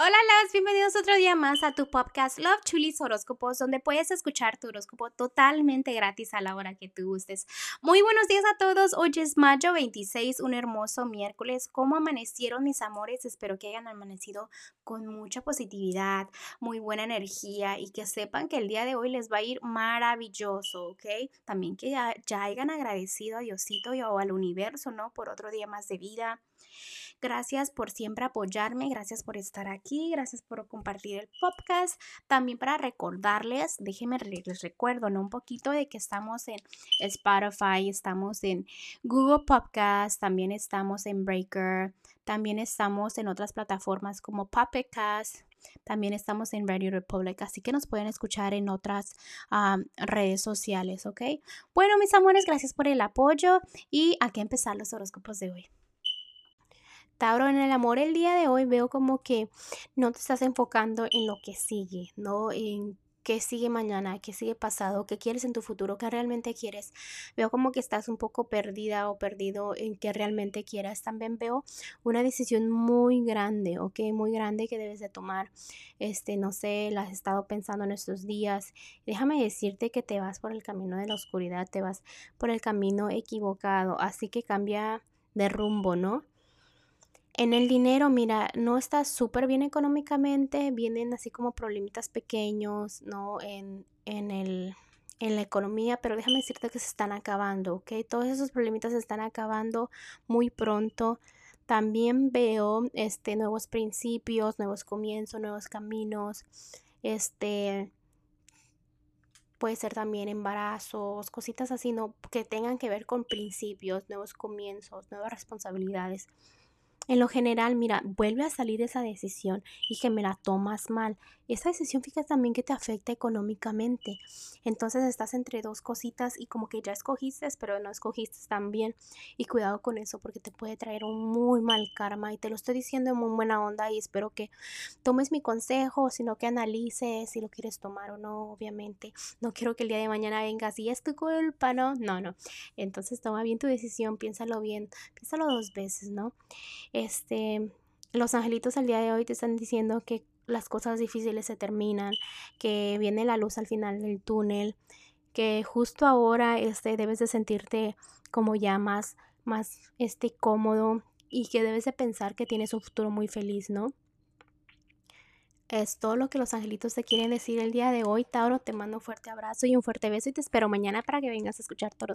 Hola, las bienvenidos otro día más a tu podcast Love Chulis Horóscopos, donde puedes escuchar tu horóscopo totalmente gratis a la hora que tú gustes. Muy buenos días a todos. Hoy es mayo 26, un hermoso miércoles. ¿Cómo amanecieron mis amores? Espero que hayan amanecido con mucha positividad, muy buena energía y que sepan que el día de hoy les va a ir maravilloso, ¿ok? También que ya, ya hayan agradecido a Diosito y al universo, ¿no? Por otro día más de vida. Gracias por siempre apoyarme, gracias por estar aquí, gracias por compartir el podcast. También para recordarles, déjenme les recuerdo, ¿no? Un poquito de que estamos en Spotify, estamos en Google Podcast, también estamos en Breaker, también estamos en otras plataformas como Puppet también estamos en Radio Republic, así que nos pueden escuchar en otras redes sociales, ¿ok? Bueno, mis amores, gracias por el apoyo y aquí empezar los horóscopos de hoy. Tauro, en el amor el día de hoy veo como que no te estás enfocando en lo que sigue, ¿no? En qué sigue mañana, qué sigue pasado, qué quieres en tu futuro, qué realmente quieres. Veo como que estás un poco perdida o perdido en qué realmente quieras. También veo una decisión muy grande, ¿ok? Muy grande que debes de tomar. Este, no sé, la has estado pensando en estos días. Déjame decirte que te vas por el camino de la oscuridad, te vas por el camino equivocado. Así que cambia de rumbo, ¿no? En el dinero, mira, no estás súper bien económicamente, vienen así como problemitas pequeños, ¿no? En, en, el, en la economía, pero déjame decirte que se están acabando, ¿ok? Todos esos problemitas se están acabando muy pronto. También veo este, nuevos principios, nuevos comienzos, nuevos caminos, este, puede ser también embarazos, cositas así, ¿no? Que tengan que ver con principios, nuevos comienzos, nuevas responsabilidades. En lo general, mira, vuelve a salir esa decisión y que me la tomas mal. Esa decisión, fíjate también que te afecta económicamente. Entonces estás entre dos cositas y como que ya escogiste, pero no escogiste también. Y cuidado con eso porque te puede traer un muy mal karma. Y te lo estoy diciendo en muy buena onda y espero que tomes mi consejo, sino que analices si lo quieres tomar o no, obviamente. No quiero que el día de mañana vengas y es tu culpa, ¿no? No, no. Entonces toma bien tu decisión, piénsalo bien, piénsalo dos veces, ¿no? Este, los angelitos al día de hoy te están diciendo que las cosas difíciles se terminan, que viene la luz al final del túnel, que justo ahora este, debes de sentirte como ya más, más este, cómodo y que debes de pensar que tienes un futuro muy feliz, ¿no? Es todo lo que los angelitos te quieren decir el día de hoy, Tauro. Te mando un fuerte abrazo y un fuerte beso y te espero mañana para que vengas a escuchar tu